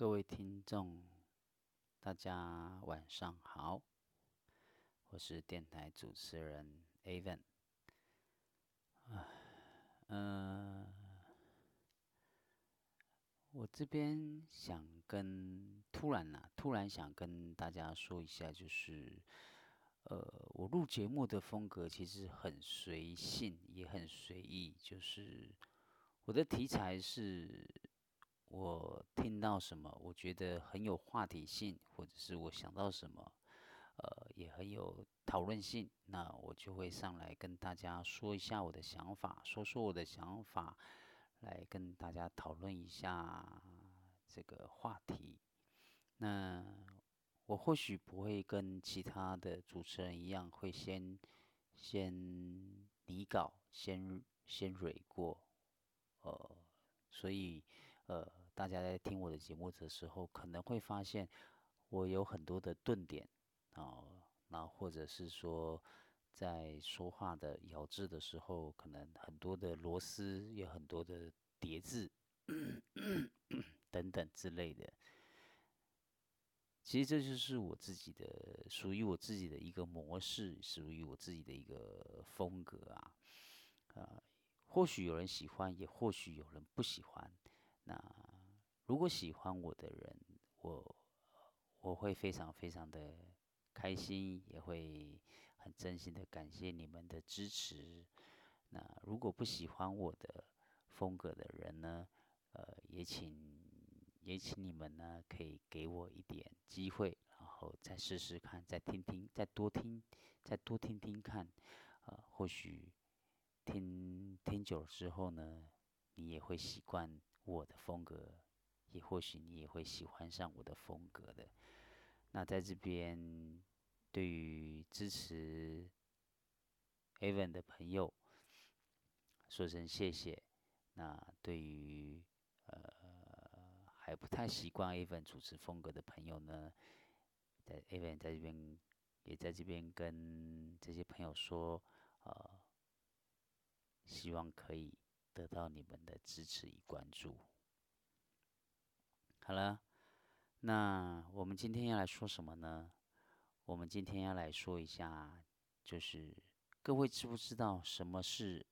各位听众，大家晚上好，我是电台主持人 Avan。嗯，我这边想跟突然呐，突然想跟大家说一下，就是，呃，我录节目的风格其实很随性，也很随意，就是我的题材是。我听到什么，我觉得很有话题性，或者是我想到什么，呃，也很有讨论性，那我就会上来跟大家说一下我的想法，说说我的想法，来跟大家讨论一下这个话题。那我或许不会跟其他的主持人一样，会先先拟稿，先先蕊过，呃，所以。呃，大家在听我的节目的时候，可能会发现我有很多的顿点啊，那或者是说在说话的咬字的时候，可能很多的螺丝，有很多的叠字等等之类的。其实这就是我自己的，属于我自己的一个模式，属于我自己的一个风格啊。啊，或许有人喜欢，也或许有人不喜欢。那如果喜欢我的人，我我会非常非常的开心，也会很真心的感谢你们的支持。那如果不喜欢我的风格的人呢，呃，也请也请你们呢，可以给我一点机会，然后再试试看，再听听，再多听，再多听听看，呃，或许听听久了之后呢，你也会习惯。我的风格，也或许你也会喜欢上我的风格的。那在这边，对于支持 Evan 的朋友，说声谢谢。那对于呃还不太习惯 Evan 主持风格的朋友呢，在 Evan 在这边也在这边跟这些朋友说，呃，希望可以。得到你们的支持与关注。好了，那我们今天要来说什么呢？我们今天要来说一下，就是各位知不知道什么是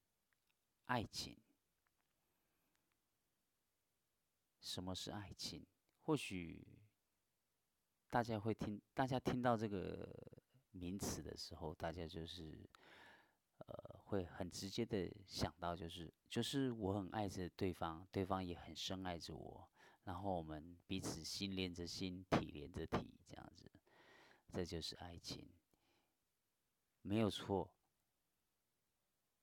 爱情？什么是爱情？或许大家会听，大家听到这个名词的时候，大家就是。呃，会很直接的想到，就是就是我很爱着对方，对方也很深爱着我，然后我们彼此心连着心，体连着体，这样子，这就是爱情，没有错。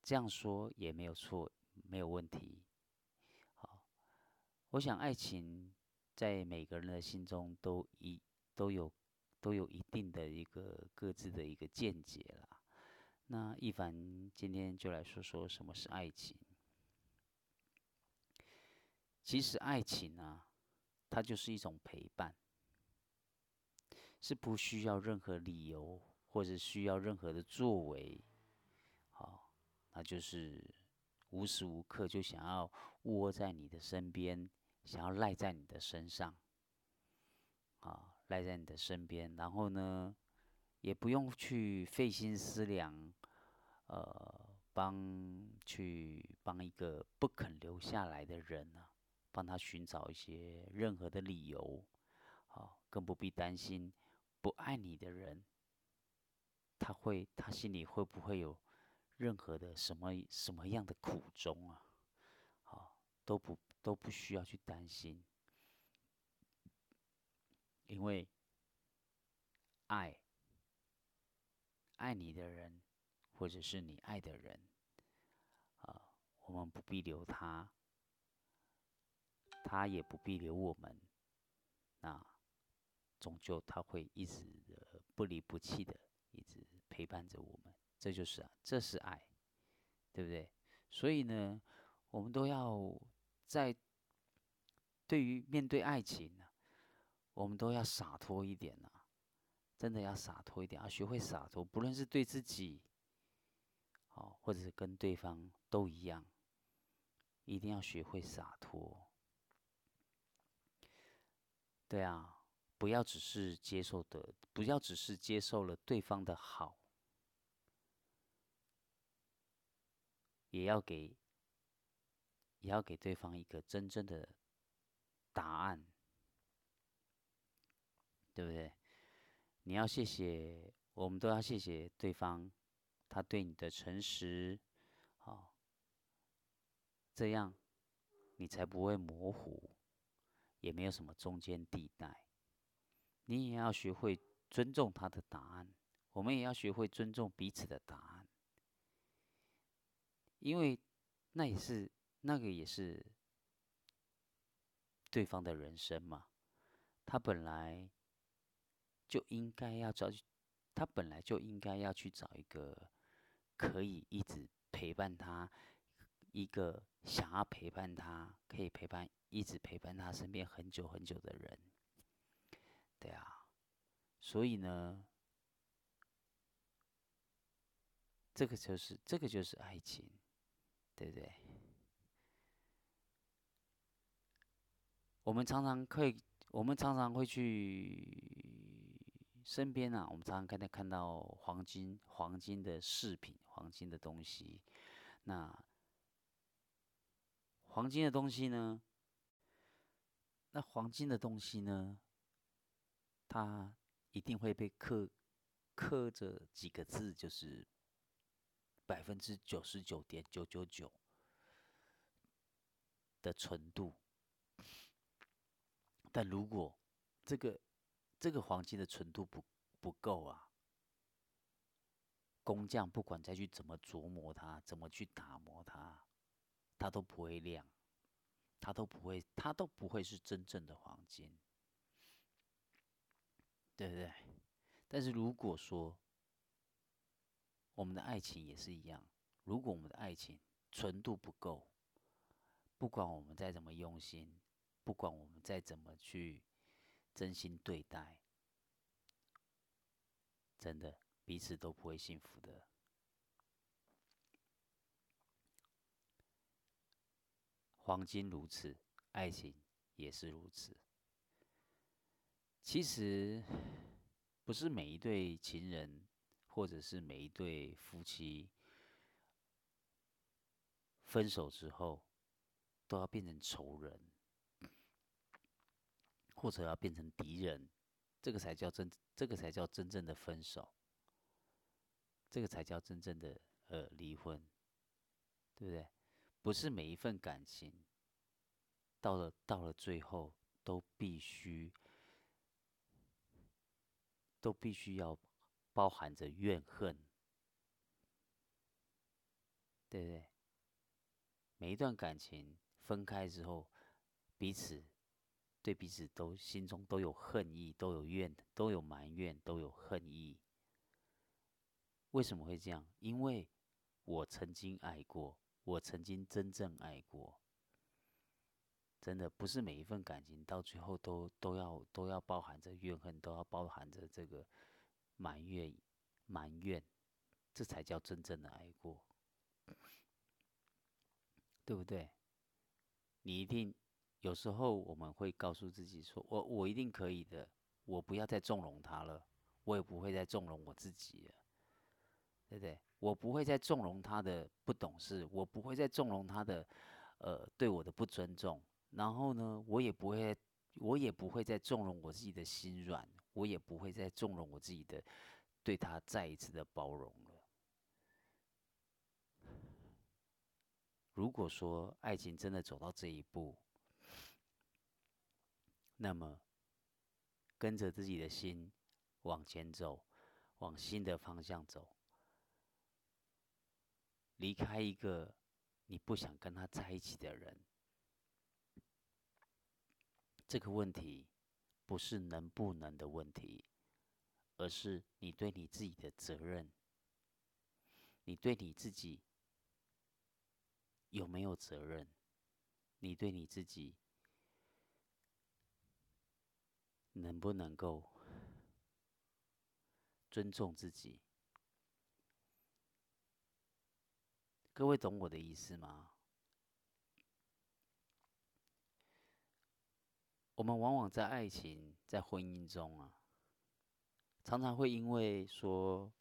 这样说也没有错，没有问题。好，我想爱情在每个人的心中都一都有都有一定的一个各自的一个见解了。那一凡今天就来说说什么是爱情。其实爱情啊，它就是一种陪伴，是不需要任何理由或者需要任何的作为，好，那就是无时无刻就想要窝在你的身边，想要赖在你的身上，啊，赖在你的身边，然后呢？也不用去费心思量，呃，帮去帮一个不肯留下来的人呢，帮他寻找一些任何的理由，好，更不必担心不爱你的人，他会他心里会不会有任何的什么什么样的苦衷啊？好，都不都不需要去担心，因为爱。爱你的人，或者是你爱的人，啊，我们不必留他，他也不必留我们，那终究他会一直的不离不弃的，一直陪伴着我们。这就是啊，这是爱，对不对？所以呢，我们都要在对于面对爱情呢，我们都要洒脱一点呐。真的要洒脱一点，要学会洒脱，不论是对自己，好，或者是跟对方都一样，一定要学会洒脱。对啊，不要只是接受的，不要只是接受了对方的好，也要给，也要给对方一个真正的答案，对不对？你要谢谢，我们都要谢谢对方，他对你的诚实，好，这样你才不会模糊。也没有什么中间地带，你也要学会尊重他的答案，我们也要学会尊重彼此的答案，因为那也是那个也是对方的人生嘛，他本来就应该要找，他本来就应该要去找一个可以一直陪伴他，一个想要陪伴他，可以陪伴。一直陪伴他身边很久很久的人，对啊，所以呢，这个就是这个就是爱情，对不对？我们常常可以，我们常常会去身边啊，我们常常看到看到黄金黄金的饰品，黄金的东西，那黄金的东西呢？那黄金的东西呢？它一定会被刻刻着几个字，就是百分之九十九点九九九的纯度。但如果这个这个黄金的纯度不不够啊，工匠不管再去怎么琢磨它，怎么去打磨它，它都不会亮。它都不会，它都不会是真正的黄金，对不对？但是如果说我们的爱情也是一样，如果我们的爱情纯度不够，不管我们再怎么用心，不管我们再怎么去真心对待，真的彼此都不会幸福的。黄金如此，爱情也是如此。其实，不是每一对情人，或者是每一对夫妻，分手之后都要变成仇人，或者要变成敌人，这个才叫真，这个才叫真正的分手，这个才叫真正的呃离婚，对不对？不是每一份感情，到了到了最后，都必须都必须要包含着怨恨，对不对？每一段感情分开之后，彼此对彼此都心中都有恨意，都有怨，都有埋怨，都有恨意。为什么会这样？因为我曾经爱过。我曾经真正爱过，真的不是每一份感情到最后都都要都要包含着怨恨，都要包含着这个埋怨埋怨，这才叫真正的爱过，对不对？你一定有时候我们会告诉自己说，我我一定可以的，我不要再纵容他了，我也不会再纵容我自己了，对不对？我不会再纵容他的不懂事，我不会再纵容他的，呃，对我的不尊重。然后呢，我也不会，我也不会再纵容我自己的心软，我也不会再纵容我自己的对他再一次的包容了。如果说爱情真的走到这一步，那么跟着自己的心往前走，往新的方向走。离开一个你不想跟他在一起的人，这个问题不是能不能的问题，而是你对你自己的责任，你对你自己有没有责任？你对你自己能不能够尊重自己？各位懂我的意思吗？我们往往在爱情、在婚姻中啊，常常会因为说，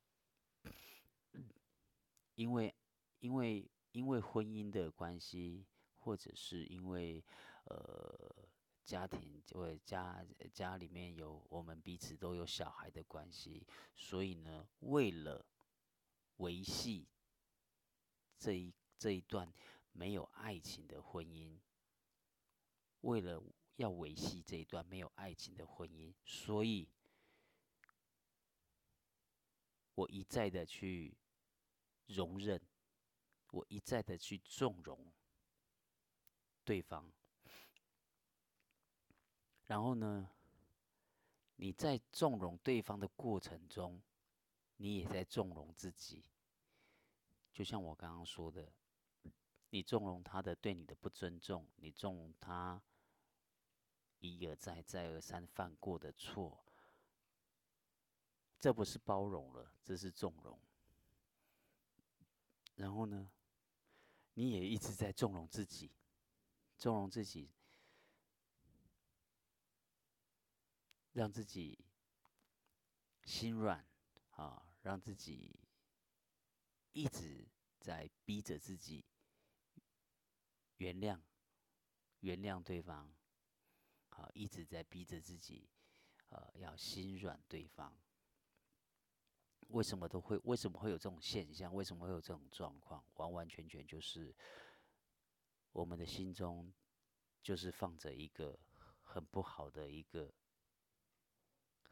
因为因为因为婚姻的关系，或者是因为呃家庭，或者家家里面有我们彼此都有小孩的关系，所以呢，为了维系这一这一段没有爱情的婚姻，为了要维系这一段没有爱情的婚姻，所以，我一再的去容忍，我一再的去纵容对方，然后呢，你在纵容对方的过程中，你也在纵容自己，就像我刚刚说的，你纵容他的对你的不尊重，你纵容他。一而再、再而三犯过的错，这不是包容了，这是纵容。然后呢，你也一直在纵容自己，纵容自己，让自己心软啊，让自己一直在逼着自己原谅、原谅对方。啊，一直在逼着自己，呃，要心软对方。为什么都会？为什么会有这种现象？为什么会有这种状况？完完全全就是我们的心中就是放着一个很不好的一个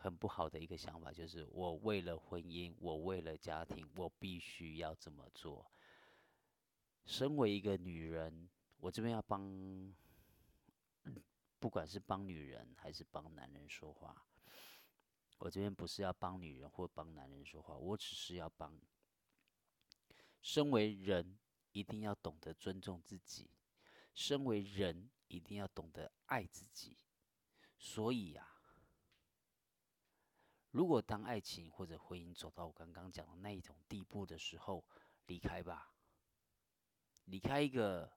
很不好的一个想法，就是我为了婚姻，我为了家庭，我必须要这么做。身为一个女人，我这边要帮。不管是帮女人还是帮男人说话，我这边不是要帮女人或帮男人说话，我只是要帮。身为人，一定要懂得尊重自己；身为人，一定要懂得爱自己。所以呀，如果当爱情或者婚姻走到我刚刚讲的那一种地步的时候，离开吧，离开一个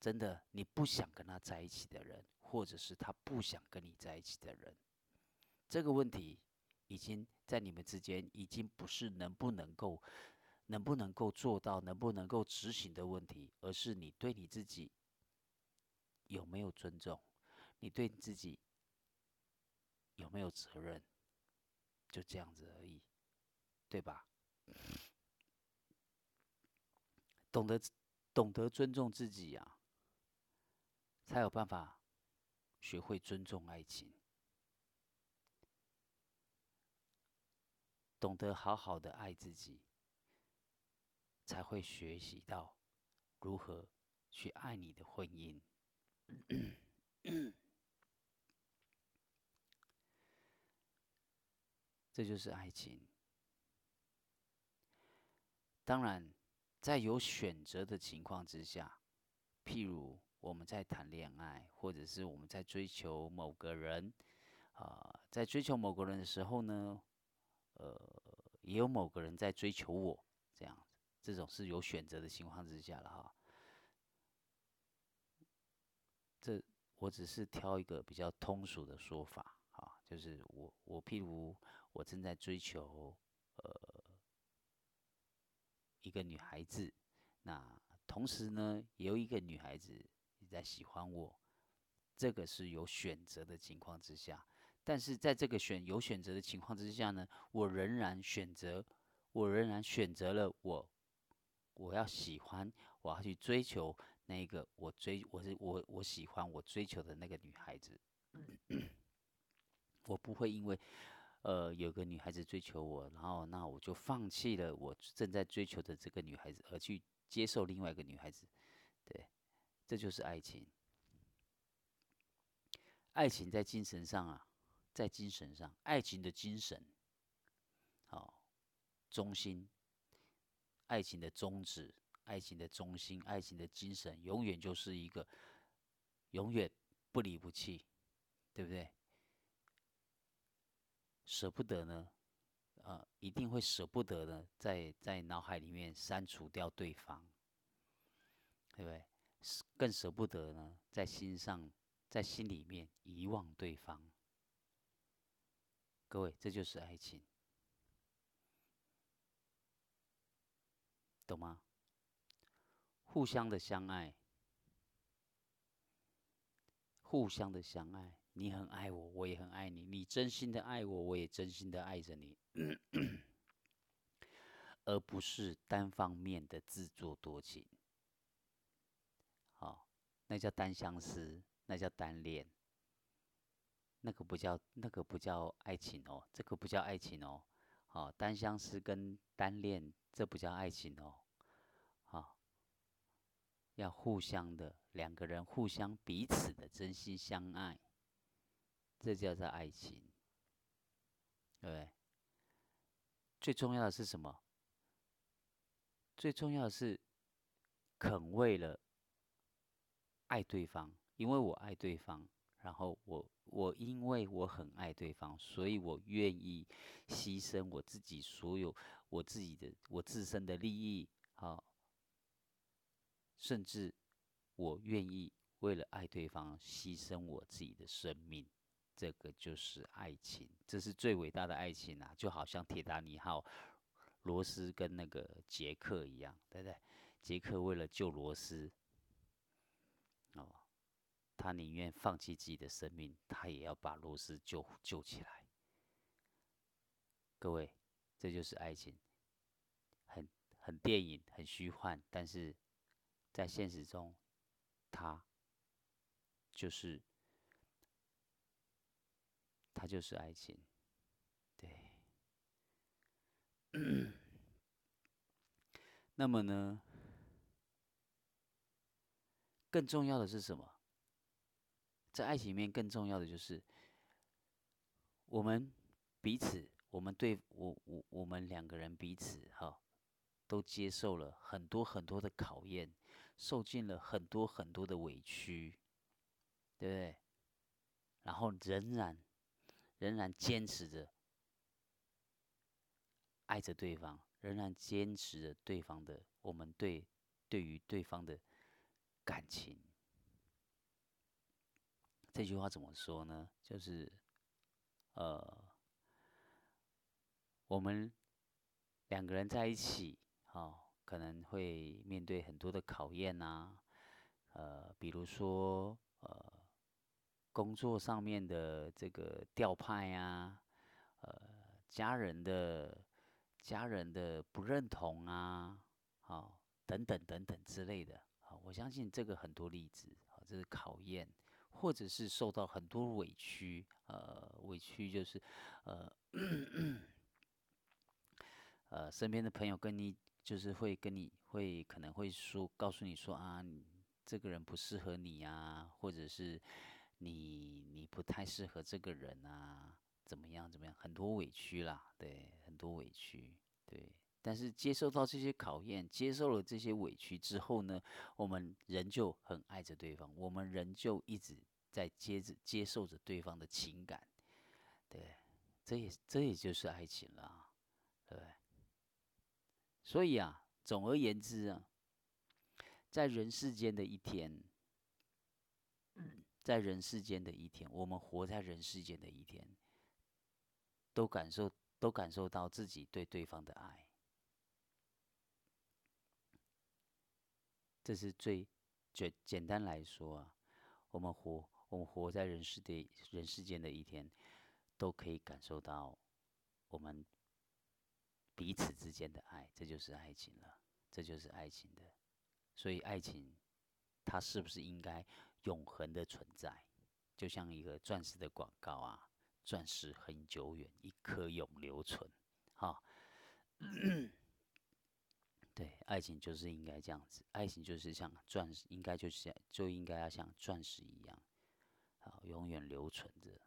真的你不想跟他在一起的人。或者是他不想跟你在一起的人，这个问题已经在你们之间已经不是能不能够、能不能够做到、能不能够执行的问题，而是你对你自己有没有尊重，你对你自己有没有责任，就这样子而已，对吧？懂得懂得尊重自己呀，才有办法。学会尊重爱情，懂得好好的爱自己，才会学习到如何去爱你的婚姻。这就是爱情。当然，在有选择的情况之下，譬如。我们在谈恋爱，或者是我们在追求某个人，啊，在追求某个人的时候呢，呃，也有某个人在追求我，这样子，这种是有选择的情况之下了哈。这我只是挑一个比较通俗的说法啊，就是我我譬如我正在追求呃一个女孩子，那同时呢，也有一个女孩子也。在喜欢我，这个是有选择的情况之下，但是在这个选有选择的情况之下呢，我仍然选择，我仍然选择了我，我要喜欢，我要去追求那个我追我是我我喜欢我追求的那个女孩子，我不会因为呃有个女孩子追求我，然后那我就放弃了我正在追求的这个女孩子，而去接受另外一个女孩子，对。这就是爱情。爱情在精神上啊，在精神上，爱情的精神，好，中心，爱情的宗旨，爱情的中心，爱情的精神，永远就是一个，永远不离不弃，对不对？舍不得呢，呃，一定会舍不得的，在在脑海里面删除掉对方，对不对？更舍不得呢，在心上在心里面遗忘对方。各位，这就是爱情，懂吗？互相的相爱，互相的相爱。你很爱我，我也很爱你。你真心的爱我，我也真心的爱着你，而不是单方面的自作多情。好，那叫单相思，那叫单恋，那个不叫那个不叫爱情哦，这个不叫爱情哦。好，单相思跟单恋，这不叫爱情哦。好，要互相的两个人互相彼此的真心相爱。这叫做爱情，对不对？最重要的是什么？最重要的是肯为了爱对方，因为我爱对方，然后我我因为我很爱对方，所以我愿意牺牲我自己所有我自己的我自身的利益，好，甚至我愿意为了爱对方牺牲我自己的生命。这个就是爱情，这是最伟大的爱情啊！就好像铁达尼号，罗斯跟那个杰克一样，对不对？杰克为了救罗斯，哦，他宁愿放弃自己的生命，他也要把罗斯救救起来。各位，这就是爱情，很很电影，很虚幻，但是在现实中，他就是。它就是爱情，对。那么呢，更重要的是什么？在爱情里面，更重要的就是我们彼此，我们对我我我们两个人彼此哈，都接受了很多很多的考验，受尽了很多很多的委屈，对不对？然后仍然。仍然坚持着爱着对方，仍然坚持着对方的我们对对于对方的感情。这句话怎么说呢？就是呃，我们两个人在一起，哦，可能会面对很多的考验呐，呃，比如说呃。工作上面的这个调派呀，呃，家人的家人的不认同啊，好，等等等等之类的，好，我相信这个很多例子，好，这是考验，或者是受到很多委屈，呃，委屈就是，呃，呃，身边的朋友跟你就是会跟你会可能会说，告诉你说啊，这个人不适合你啊，或者是。你你不太适合这个人啊，怎么样怎么样，很多委屈啦，对，很多委屈，对。但是接受到这些考验，接受了这些委屈之后呢，我们仍旧很爱着对方，我们仍旧一直在接着接受着对方的情感，对，这也这也就是爱情了，对。所以啊，总而言之啊，在人世间的一天。在人世间的一天，我们活在人世间的一天，都感受都感受到自己对对方的爱，这是最简简单来说啊，我们活我们活在人世的人世间的一天，都可以感受到我们彼此之间的爱，这就是爱情了，这就是爱情的，所以爱情它是不是应该？永恒的存在，就像一个钻石的广告啊，钻石很久远，一颗永留存，哈。对，爱情就是应该这样子，爱情就是像钻石，应该就是就应该要像钻石一样，好，永远留存着。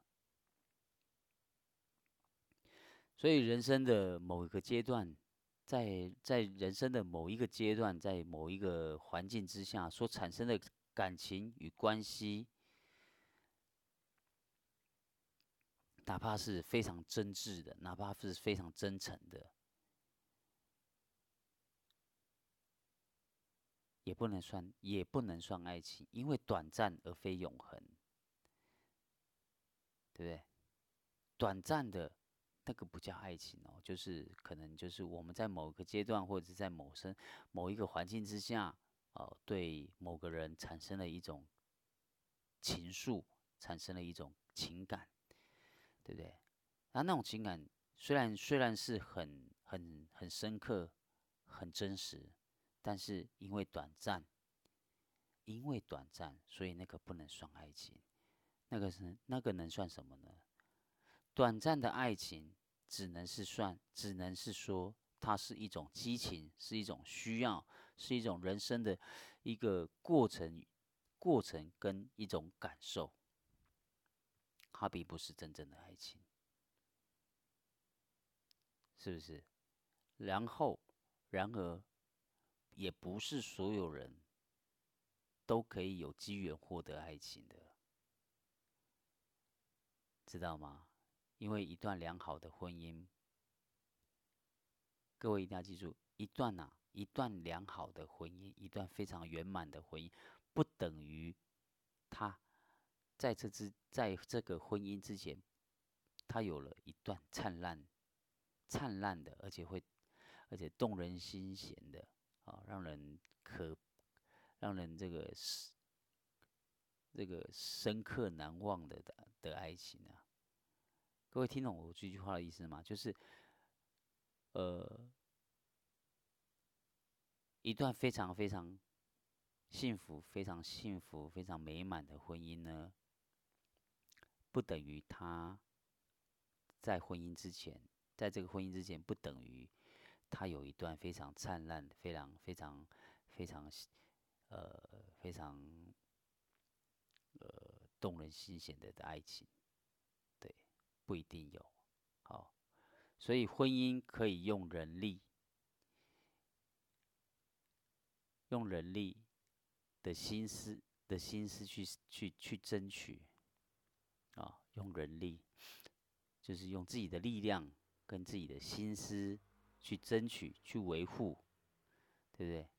所以人生的某一个阶段，在在人生的某一个阶段，在某一个环境之下所产生的。感情与关系，哪怕是非常真挚的，哪怕是非常真诚的，也不能算，也不能算爱情，因为短暂而非永恒。对不对？短暂的，那个不叫爱情哦，就是可能就是我们在某个阶段，或者是在某生某一个环境之下，哦，对某个人产生了一种情愫，产生了一种情感，对不对？那那种情感虽然虽然是很很很深刻、很真实，但是因为短暂，因为短暂，所以那个不能算爱情。那个是那个能算什么呢？短暂的爱情只能是算，只能是说它是一种激情，是一种需要，是一种人生的一个过程，过程跟一种感受，它并不是真正的爱情，是不是？然后，然而，也不是所有人都可以有机缘获得爱情的。知道吗？因为一段良好的婚姻，各位一定要记住，一段呐，一段良好的婚姻，一段非常圆满的婚姻，不等于他在这之在这个婚姻之前，他有了一段灿烂、灿烂的，而且会而且动人心弦的啊，让人可让人这个是这个深刻难忘的的的爱情啊。各位听懂我这句话的意思吗？就是，呃，一段非常非常幸福、非常幸福、非常美满的婚姻呢，不等于他在婚姻之前，在这个婚姻之前，不等于他有一段非常灿烂、非常非常非常呃非常呃动人心弦的的爱情。对不一定有，好，所以婚姻可以用人力，用人力的心思的心思去去去争取，啊，用人力就是用自己的力量跟自己的心思去争取去维护，对不对？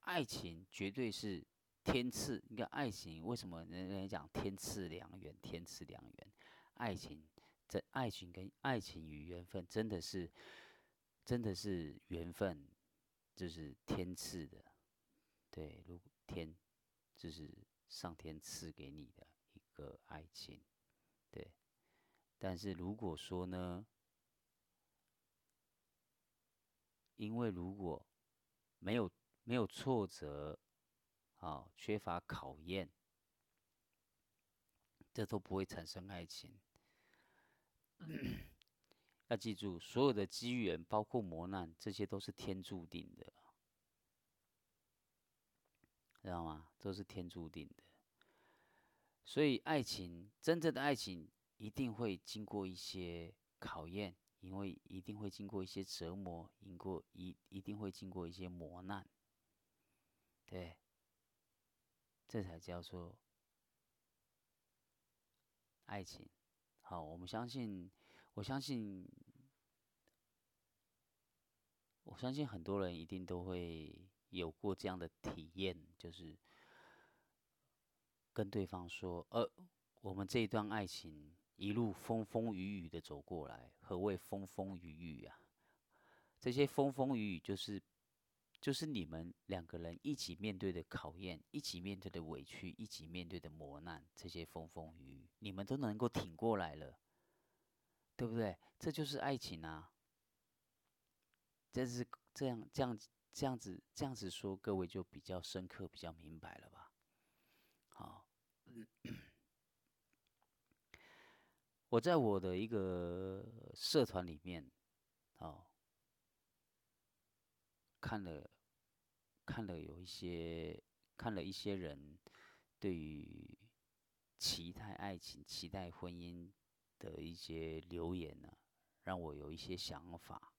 爱情绝对是天赐，你看爱情为什么人人讲天赐良缘？天赐良缘，爱情。这爱情跟爱情与缘分，真的是，真的是缘分，就是天赐的，对，如天，就是上天赐给你的一个爱情，对。但是如果说呢，因为如果没有没有挫折，啊，缺乏考验，这都不会产生爱情。要记住，所有的机缘，包括磨难，这些都是天注定的，知道吗？都是天注定的。所以，爱情真正的爱情一定会经过一些考验，因为一定会经过一些折磨，经过一一定会经过一些磨难，对，这才叫做爱情。好，我们相信，我相信，我相信很多人一定都会有过这样的体验，就是跟对方说：“呃，我们这一段爱情一路风风雨雨的走过来。何谓风风雨雨啊？这些风风雨雨就是，就是你们两个人一起面对的考验，一起面对的委屈，一起面对的磨难。这些风风雨雨。”你们都能够挺过来了，对不对？这就是爱情啊！这是这样这样这样子这样子说，各位就比较深刻、比较明白了吧？好，我在我的一个社团里面，哦，看了看了有一些看了一些人对于。期待爱情、期待婚姻的一些留言呢，让我有一些想法。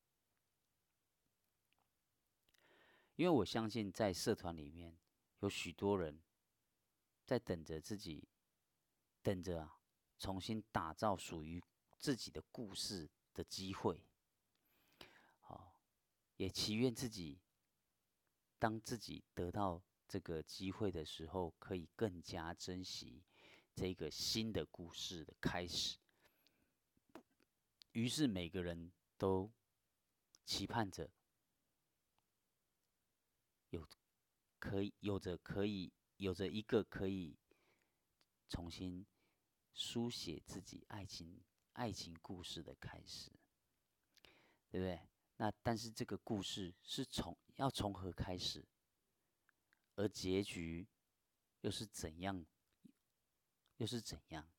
因为我相信，在社团里面有许多人在等着自己，等着啊，重新打造属于自己的故事的机会。好，也祈愿自己，当自己得到这个机会的时候，可以更加珍惜。这个新的故事的开始。于是每个人都期盼着有可以有着可以有着一个可以重新书写自己爱情爱情故事的开始，对不对？那但是这个故事是从要从何开始，而结局又是怎样？又是怎样？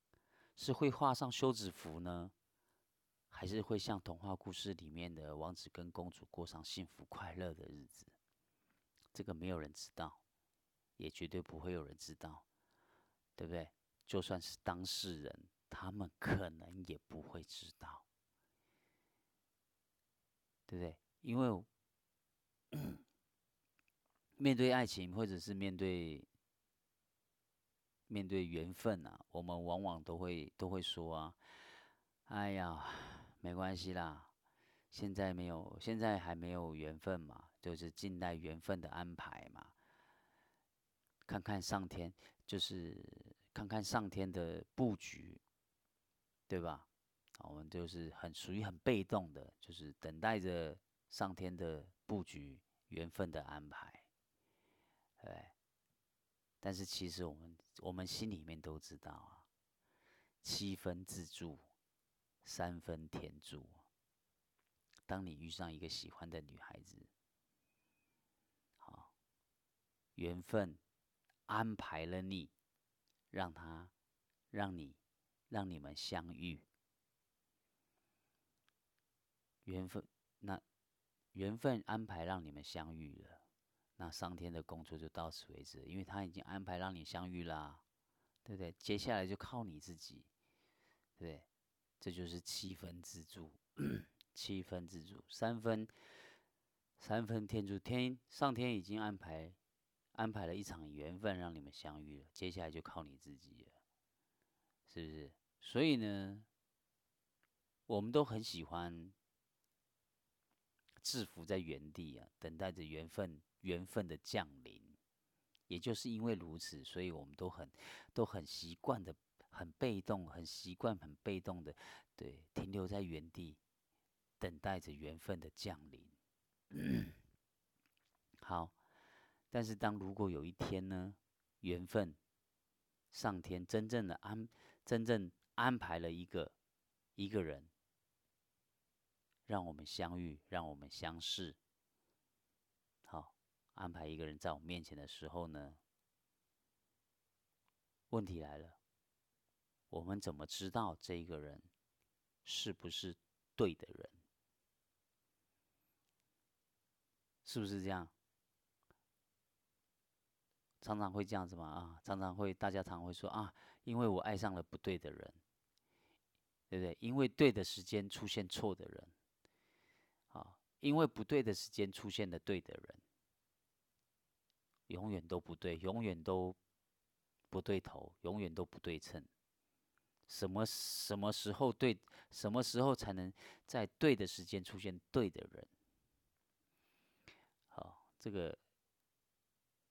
是会画上休止符呢？还是会像童话故事里面的王子跟公主过上幸福快乐的日子，这个没有人知道，也绝对不会有人知道，对不对？就算是当事人，他们可能也不会知道，对不对？因为 面对爱情，或者是面对面对缘分啊，我们往往都会都会说啊，哎呀。没关系啦，现在没有，现在还没有缘分嘛，就是静待缘分的安排嘛。看看上天，就是看看上天的布局，对吧？我们就是很属于很被动的，就是等待着上天的布局、缘分的安排。对，但是其实我们我们心里面都知道啊，七分自助。三分天注。当你遇上一个喜欢的女孩子，好，缘分安排了你，让他，让你，让你们相遇。缘分，那缘分安排让你们相遇了，那上天的工作就到此为止，因为他已经安排让你相遇啦，对不对？接下来就靠你自己，对。这就是七分自助，七分自助，三分三分天助。天上天已经安排安排了一场缘分让你们相遇了，接下来就靠你自己了，是不是？所以呢，我们都很喜欢制服在原地啊，等待着缘分缘分的降临。也就是因为如此，所以我们都很都很习惯的。很被动，很习惯，很被动的，对，停留在原地，等待着缘分的降临。好，但是当如果有一天呢，缘分，上天真正的安，真正安排了一个一个人，让我们相遇，让我们相识。好，安排一个人在我面前的时候呢，问题来了。我们怎么知道这个人是不是对的人？是不是这样？常常会这样子嘛？啊，常常会，大家常会说啊，因为我爱上了不对的人，对不对？因为对的时间出现错的人，啊，因为不对的时间出现了对的人，永远都不对，永远都不对头，永远都不对称。什么什么时候对？什么时候才能在对的时间出现对的人？好，这个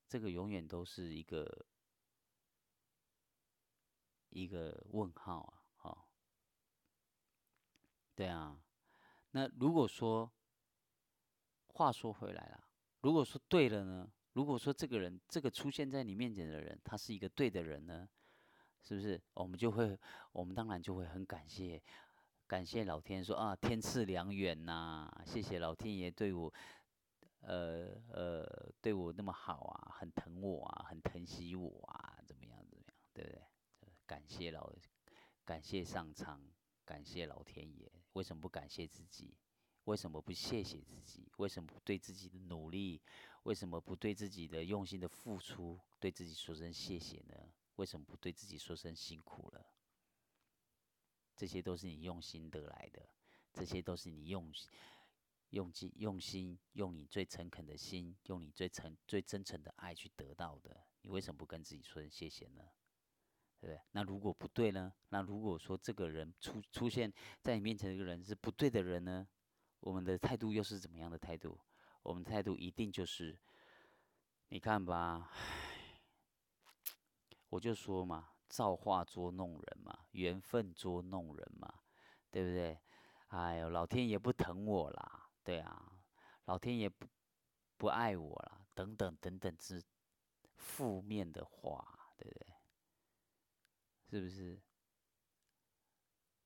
这个永远都是一个一个问号啊！好，对啊。那如果说话说回来了，如果说对了呢？如果说这个人，这个出现在你面前的人，他是一个对的人呢？是不是？我们就会，我们当然就会很感谢，感谢老天说啊，天赐良缘呐，谢谢老天爷对我，呃呃，对我那么好啊，很疼我啊，很疼惜我啊，怎么样怎么样，对不对？感谢老，感谢上苍，感谢老天爷。为什么不感谢自己？为什么不谢谢自己？为什么不对自己的努力？为什么不对自己的用心的付出，对自己说声谢谢呢？为什么不对自己说声辛苦了？这些都是你用心得来的，这些都是你用心用尽用心，用你最诚恳的心，用你最诚最真诚的爱去得到的。你为什么不跟自己说谢谢呢？对不对？那如果不对呢？那如果说这个人出出现在你面前这个人是不对的人呢？我们的态度又是怎么样的态度？我们态度一定就是，你看吧。唉我就说嘛，造化捉弄人嘛，缘分捉弄人嘛，对不对？哎呦，老天爷不疼我啦，对啊，老天爷不不爱我了，等等等等之负面的话，对不对？是不是？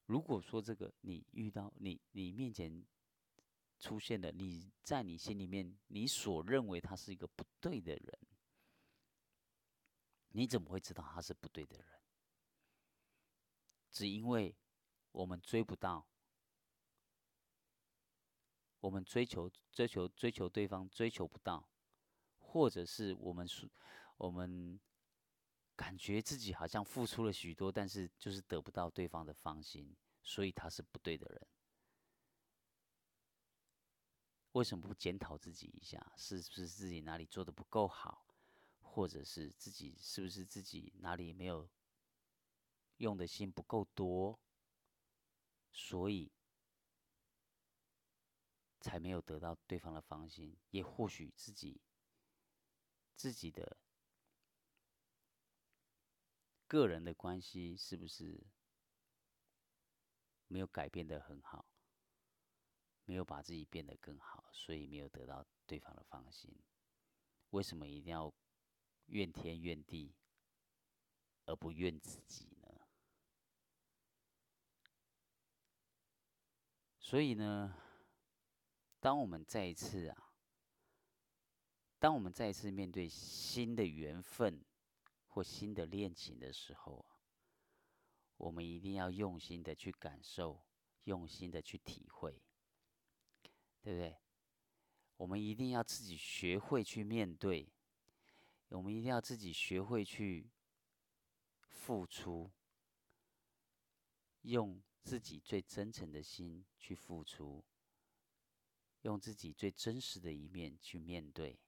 如果说这个你遇到你你面前出现的，你在你心里面你所认为他是一个不对的人，你怎么会知道他是不对的人？只因为我们追不到。我们追求、追求、追求对方，追求不到，或者是我们是，我们感觉自己好像付出了许多，但是就是得不到对方的芳心，所以他是不对的人。为什么不检讨自己一下？是不是自己哪里做的不够好，或者是自己是不是自己哪里没有用的心不够多，所以？才没有得到对方的芳心，也或许自己自己的个人的关系是不是没有改变的很好，没有把自己变得更好，所以没有得到对方的芳心。为什么一定要怨天怨地，而不怨自己呢？所以呢？当我们再一次啊，当我们再一次面对新的缘分或新的恋情的时候啊，我们一定要用心的去感受，用心的去体会，对不对？我们一定要自己学会去面对，我们一定要自己学会去付出，用自己最真诚的心去付出。用自己最真实的一面去面对，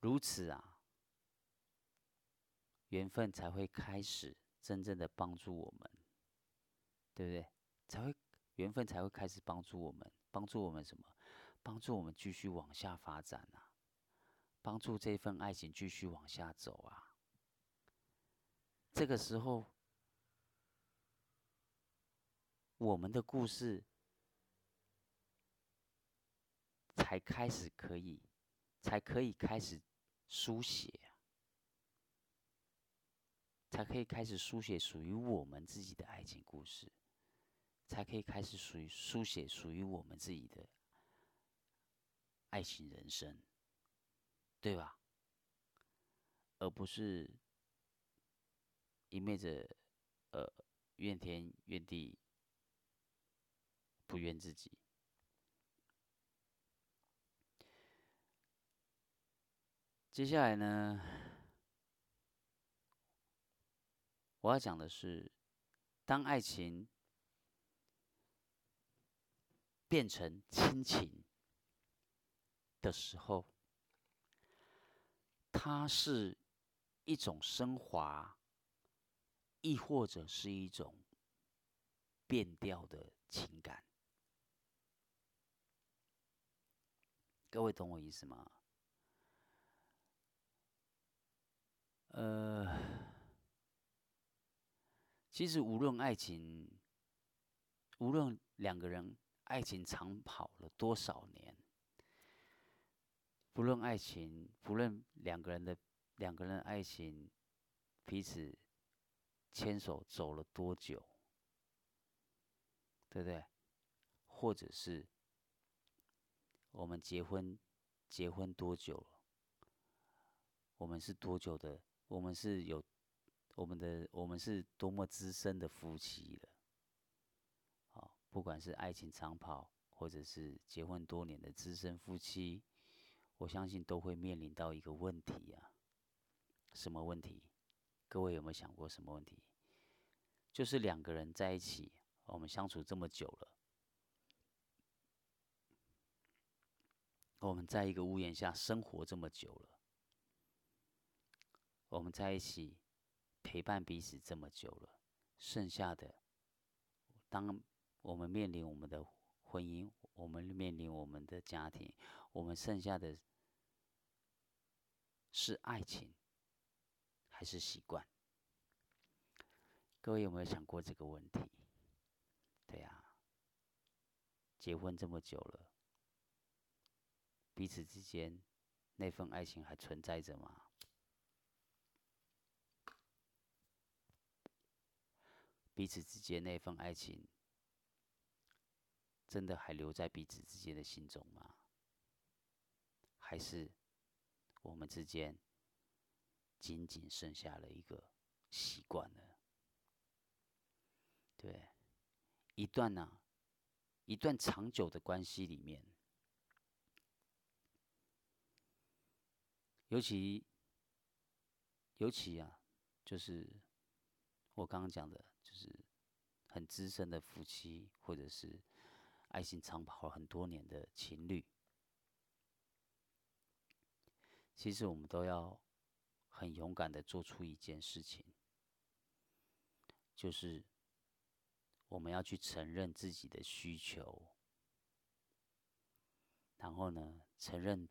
如此啊，缘分才会开始真正的帮助我们，对不对？才会缘分才会开始帮助我们，帮助我们什么？帮助我们继续往下发展啊，帮助这份爱情继续往下走啊。这个时候。我们的故事才开始可以，才可以开始书写，才可以开始书写属于我们自己的爱情故事，才可以开始属于书写属于我们自己的爱情人生，对吧？而不是一昧着呃怨天怨地。不怨自己。接下来呢，我要讲的是，当爱情变成亲情的时候，它是一种升华，亦或者是一种变调的情感。各位懂我意思吗？呃，其实无论爱情，无论两个人爱情长跑了多少年，不论爱情，不论两个人的两个人爱情彼此牵手走了多久，对不对？或者是。我们结婚，结婚多久了？我们是多久的？我们是有我们的，我们是多么资深的夫妻了？好，不管是爱情长跑，或者是结婚多年的资深夫妻，我相信都会面临到一个问题啊。什么问题？各位有没有想过什么问题？就是两个人在一起，我们相处这么久了。我们在一个屋檐下生活这么久了，我们在一起陪伴彼此这么久了，剩下的，当我们面临我们的婚姻，我们面临我们的家庭，我们剩下的是爱情，还是习惯？各位有没有想过这个问题？对呀，结婚这么久了，彼此之间那份爱情还存在着吗？彼此之间那份爱情，真的还留在彼此之间的心中吗？还是我们之间仅仅剩下了一个习惯了？对，一段呢，一段长久的关系里面，尤其尤其啊，就是我刚刚讲的，就是很资深的夫妻，或者是爱情长跑很多年的情侣，其实我们都要很勇敢的做出一件事情，就是。我们要去承认自己的需求，然后呢，承认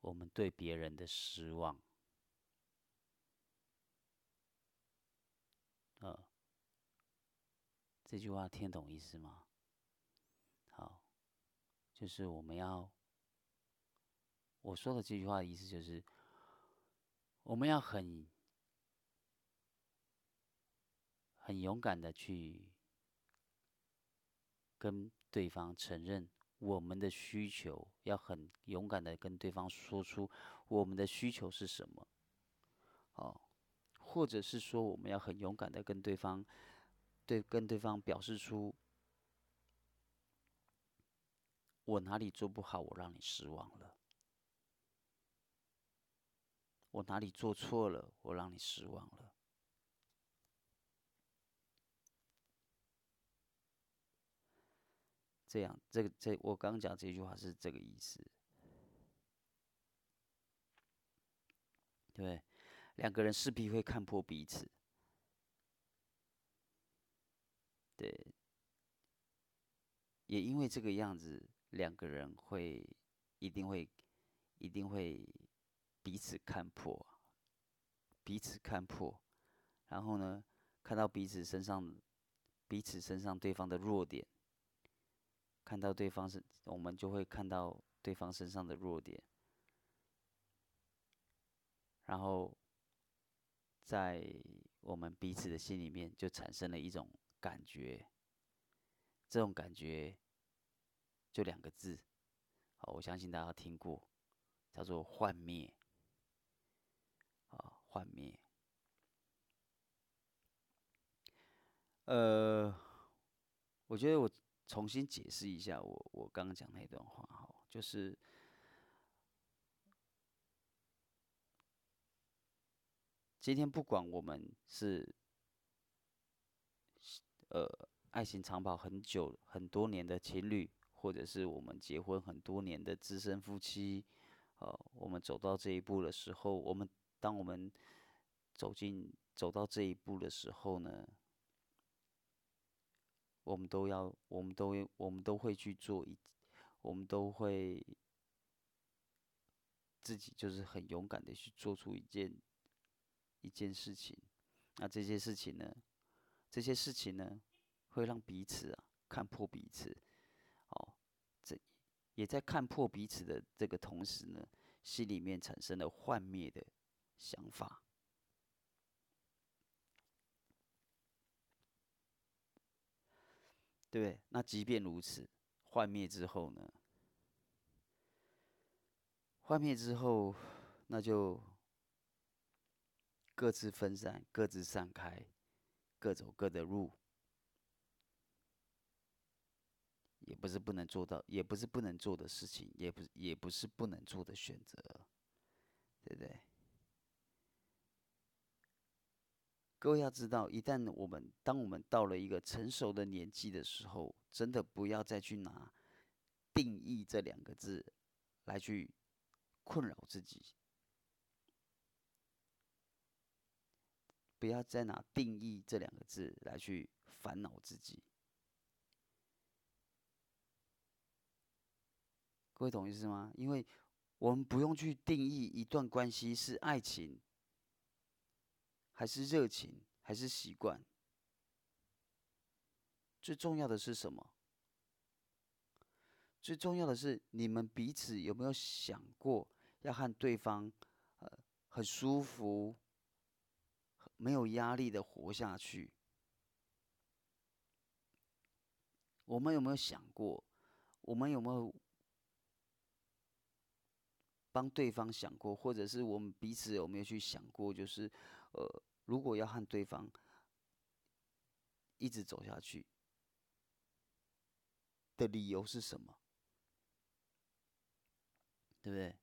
我们对别人的失望。呃，这句话听懂意思吗？好，就是我们要我说的这句话的意思，就是我们要很。很勇敢的去跟对方承认我们的需求，要很勇敢的跟对方说出我们的需求是什么，哦，或者是说我们要很勇敢的跟对方，对跟对方表示出我哪里做不好，我让你失望了，我哪里做错了，我让你失望了。这样，这个这我刚讲这句话是这个意思，对，两个人势必会看破彼此，对，也因为这个样子，两个人会一定会一定会彼此看破，彼此看破，然后呢，看到彼此身上彼此身上对方的弱点。看到对方身，我们就会看到对方身上的弱点，然后在我们彼此的心里面就产生了一种感觉，这种感觉就两个字，好，我相信大家听过，叫做幻灭，啊，幻灭，呃，我觉得我。重新解释一下我我刚刚讲那段话哈，就是今天不管我们是呃爱情长跑很久很多年的情侣，或者是我们结婚很多年的资深夫妻，呃，我们走到这一步的时候，我们当我们走进走到这一步的时候呢？我们都要，我们都，我们都会去做一，我们都会自己就是很勇敢的去做出一件一件事情。那这些事情呢，这些事情呢，会让彼此啊看破彼此，哦，这也在看破彼此的这个同时呢，心里面产生了幻灭的想法。对不对？那即便如此，幻灭之后呢？幻灭之后，那就各自分散，各自散开，各走各的路。也不是不能做到，也不是不能做的事情，也不也不是不能做的选择，对不对？各位要知道，一旦我们当我们到了一个成熟的年纪的时候，真的不要再去拿“定义”这两个字来去困扰自己，不要再拿“定义”这两个字来去烦恼自己。各位懂意思吗？因为我们不用去定义一段关系是爱情，还是热情，还是习惯。最重要的是什么？最重要的是你们彼此有没有想过要和对方，呃，很舒服、没有压力的活下去？我们有没有想过？我们有没有帮对方想过？或者是我们彼此有没有去想过？就是，呃，如果要和对方一直走下去的理由是什么？对不对？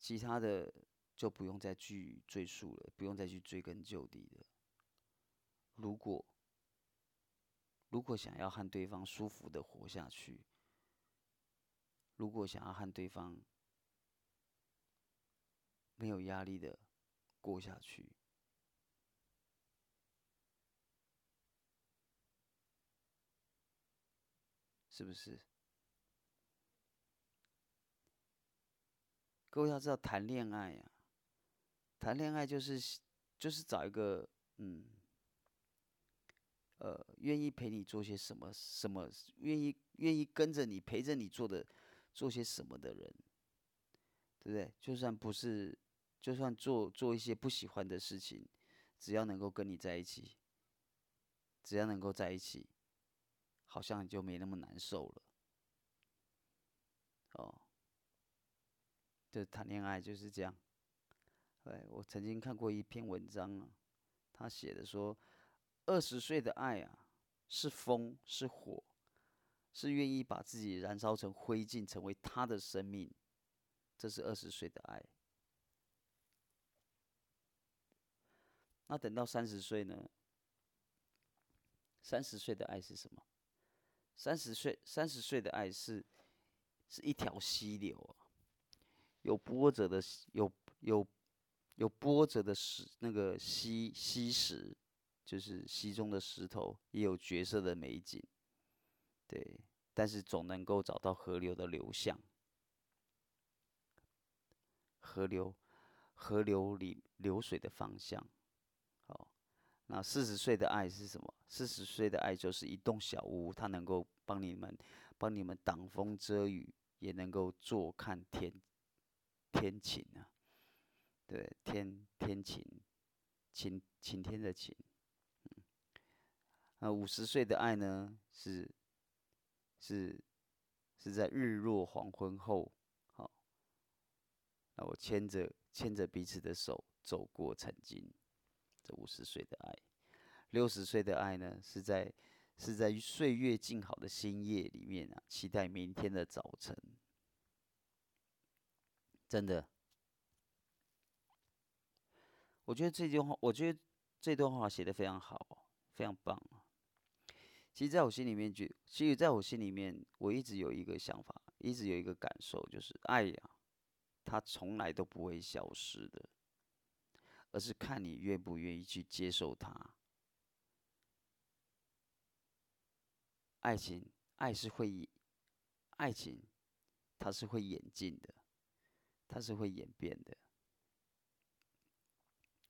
其他的就不用再去赘述了，不用再去追根究底了。如果如果想要和对方舒服的活下去，如果想要和对方没有压力的过下去，是不是？各位要知道，谈恋爱呀，谈恋爱就是就是找一个嗯。呃，愿意陪你做些什么？什么愿意愿意跟着你陪着你做的做些什么的人，对不对？就算不是，就算做做一些不喜欢的事情，只要能够跟你在一起，只要能够在一起，好像就没那么难受了。哦，就谈恋爱就是这样。哎，我曾经看过一篇文章啊，他写的说。二十岁的爱啊，是风，是火，是愿意把自己燃烧成灰烬，成为他的生命。这是二十岁的爱。那等到三十岁呢？三十岁的爱是什么？三十岁，三十岁的爱是是一条溪流啊，有波折的，有有有波折的石，那个溪溪石。就是溪中的石头，也有绝色的美景，对，但是总能够找到河流的流向，河流，河流里流水的方向。那四十岁的爱是什么？四十岁的爱就是一栋小屋，它能够帮你们，帮你们挡风遮雨，也能够坐看天，天晴啊，对，天天晴，晴晴天的晴。嗯那五十岁的爱呢？是是是在日落黄昏后，好，那我牵着牵着彼此的手走过曾经，五十岁的爱。六十岁的爱呢？是在是在岁月静好的新夜里面啊，期待明天的早晨。真的，我觉得这句话，我觉得这段话写的非常好，非常棒。其实，在我心里面，就其实，在我心里面，我一直有一个想法，一直有一个感受，就是爱呀，它从来都不会消失的，而是看你愿不愿意去接受它。爱情，爱是会，爱情，它是会演进的，它是会演变的。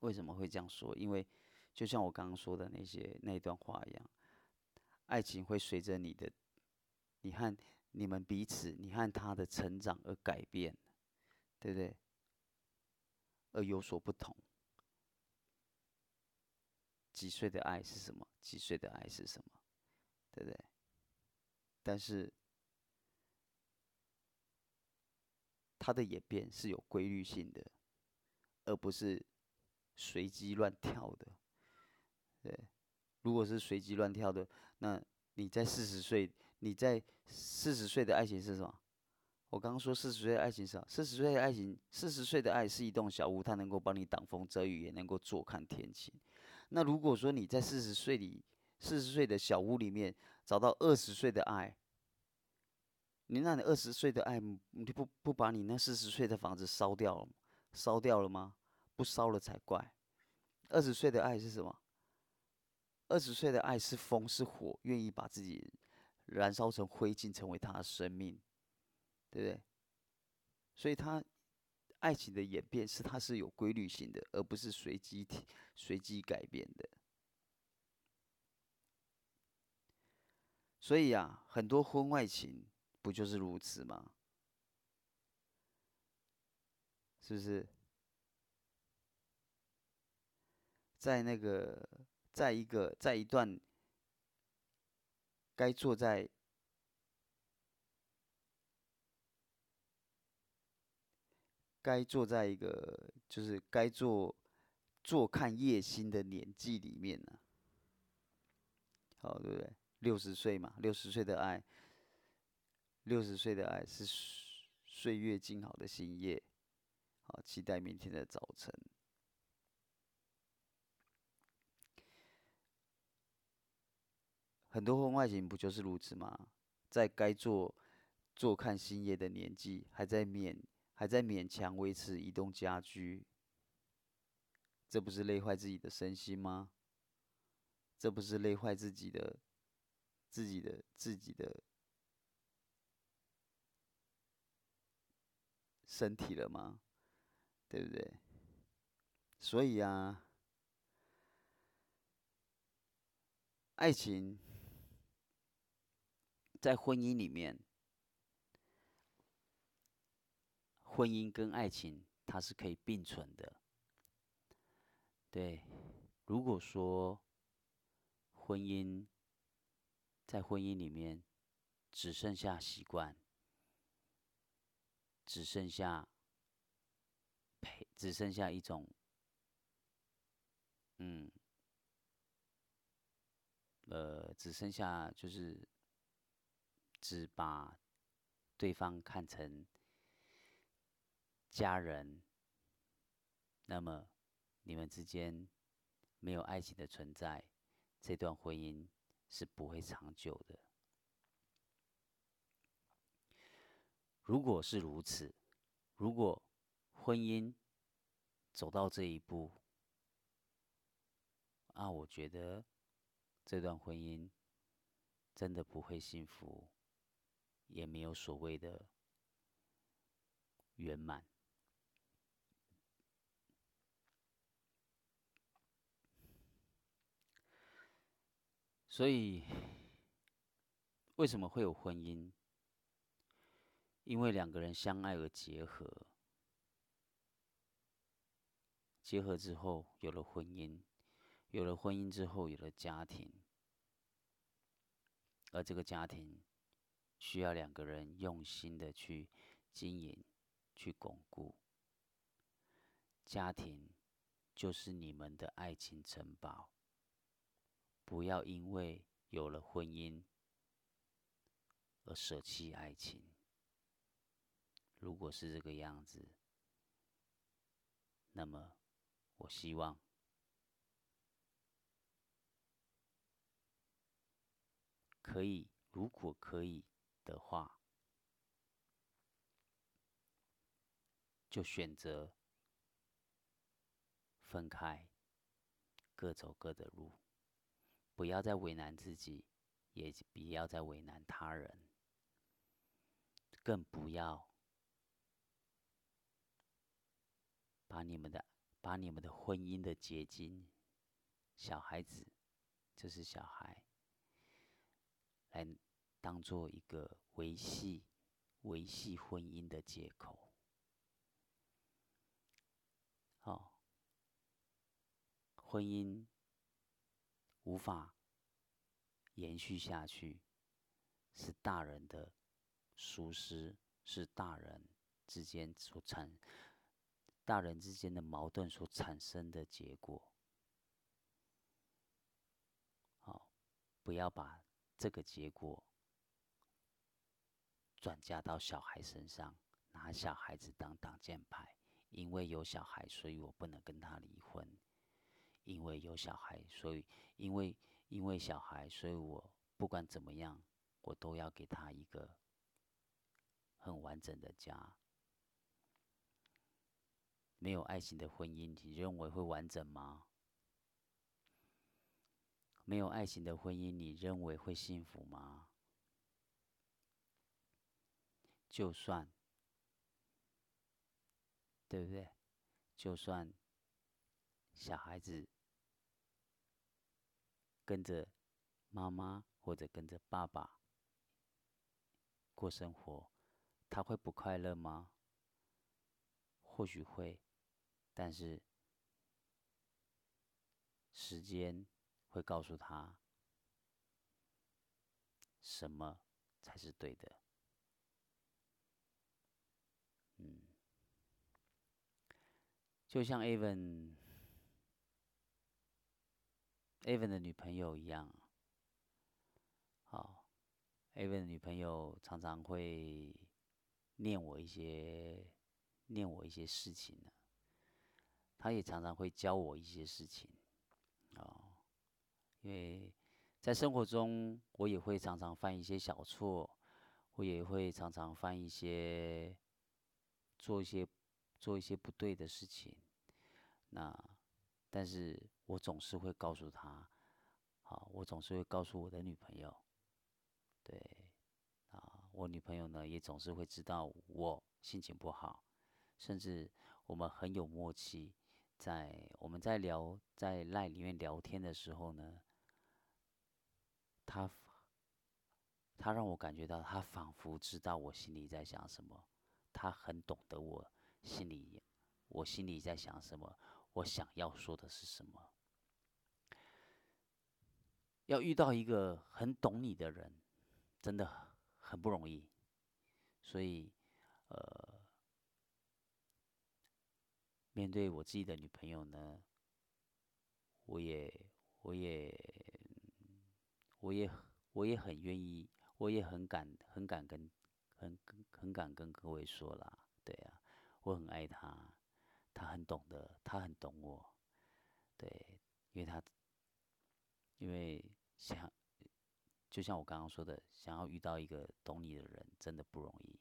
为什么会这样说？因为，就像我刚刚说的那些那段话一样。爱情会随着你的，你和你们彼此，你和他的成长而改变，对不对？而有所不同。几岁的爱是什么？几岁的爱是什么？对不对？但是，它的演变是有规律性的，而不是随机乱跳的，对。如果是随机乱跳的，那你在四十岁，你在四十岁的爱情是什么？我刚刚说四十岁的爱情是什么？四十岁的爱情，四十岁的爱是一栋小屋，它能够帮你挡风遮雨，也能够坐看天晴。那如果说你在四十岁里，四十岁的小屋里面找到二十岁的爱，你那你二十岁的爱，你不不把你那四十岁的房子烧掉了，烧掉了吗？不烧了才怪。二十岁的爱是什么？二十岁的爱是风是火，愿意把自己燃烧成灰烬，成为他的生命。对不对？所以他爱情的演变是它是有规律性的，而不是随机随机改变的。所以啊，很多婚外情不就是如此吗？是不是？在那个，在一个，在一段该坐在该坐在一个就是该做坐看夜星的年纪里面呢，好，对不对？六十岁嘛，六十岁的爱，六十岁的爱是岁月静好的星夜，好，期待明天的早晨。很多婚外情不就是如此吗？在该做坐看星夜的年纪，还在勉还在勉强维持移动家居，这不是累坏自己的身心吗？这不是累坏自己的？自己的自己的身体了吗？对不对？所以啊，爱情在婚姻里面，婚姻跟爱情它是可以并存的。对，如果说婚姻，在婚姻里面，只剩下习惯，只剩下陪，只剩下一种，嗯，呃，只剩下就是只把对方看成家人，那么你们之间没有爱情的存在，这段婚姻。是不会长久的。如果是如此，如果婚姻走到这一步，啊，我觉得这段婚姻真的不会幸福，也没有所谓的圆满。所以，为什么会有婚姻？因为两个人相爱而结合，结合之后有了婚姻，有了婚姻之后有了家庭，而这个家庭需要两个人用心的去经营、去巩固。家庭就是你们的爱情城堡。不要因为有了婚姻而舍弃爱情。如果是这个样子，那么我希望可以，如果可以的话，就选择分开，各走各的路。不要再为难自己，也不要再为难他人，更不要把你们的把你们的婚姻的结晶，小孩子，这是小孩，来当做一个维系维系婚姻的借口。好，婚姻。无法延续下去，是大人的疏失，是大人之间所产，大人之间的矛盾所产生的结果。好，不要把这个结果转嫁到小孩身上，拿小孩子当挡箭牌，因为有小孩，所以我不能跟他离婚。因为有小孩，所以因为因为小孩，所以我不管怎么样，我都要给他一个很完整的家。没有爱情的婚姻，你认为会完整吗？没有爱情的婚姻，你认为会幸福吗？就算，对不对？就算小孩子跟着妈妈或者跟着爸爸过生活，他会不快乐吗？或许会，但是时间会告诉他什么才是对的。嗯，就像 Evan Evan 的女朋友一样，好，Evan 的女朋友常常会念我一些念我一些事情呢，她也常常会教我一些事情，哦，因为在生活中我也会常常犯一些小错，我也会常常犯一些。做一些做一些不对的事情，那但是我总是会告诉他，好，我总是会告诉我的女朋友，对，啊，我女朋友呢也总是会知道我心情不好，甚至我们很有默契，在我们在聊在赖里面聊天的时候呢，他他让我感觉到他仿佛知道我心里在想什么。他很懂得我心里，我心里在想什么，我想要说的是什么。要遇到一个很懂你的人，真的很不容易。所以，呃，面对我自己的女朋友呢，我也，我也，我也，我也很愿意，我也很敢，很敢跟。很很敢跟各位说啦，对啊，我很爱她，她很懂得，她很懂我，对，因为她，因为想，就像我刚刚说的，想要遇到一个懂你的人，真的不容易，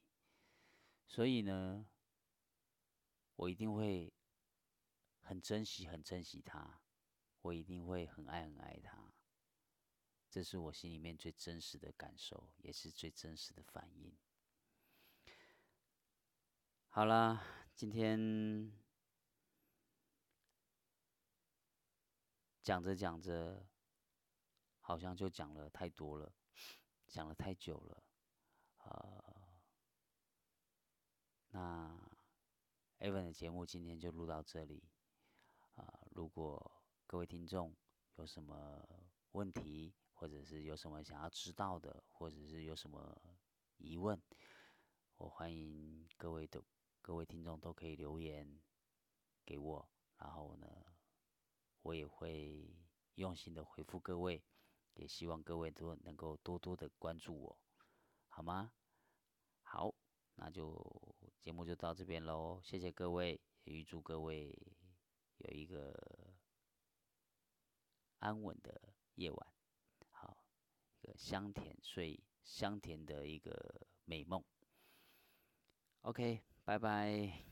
所以呢，我一定会很珍惜，很珍惜他，我一定会很爱很爱他，这是我心里面最真实的感受，也是最真实的反应。好啦，今天讲着讲着，好像就讲了太多了，讲了太久了，呃，那 Evan 的节目今天就录到这里，啊，如果各位听众有什么问题，或者是有什么想要知道的，或者是有什么疑问，我欢迎各位的。各位听众都可以留言给我，然后呢，我也会用心的回复各位，也希望各位都能够多多的关注我，好吗？好，那就节目就到这边喽，谢谢各位，预祝各位有一个安稳的夜晚，好，一个香甜睡香甜的一个美梦，OK。拜拜。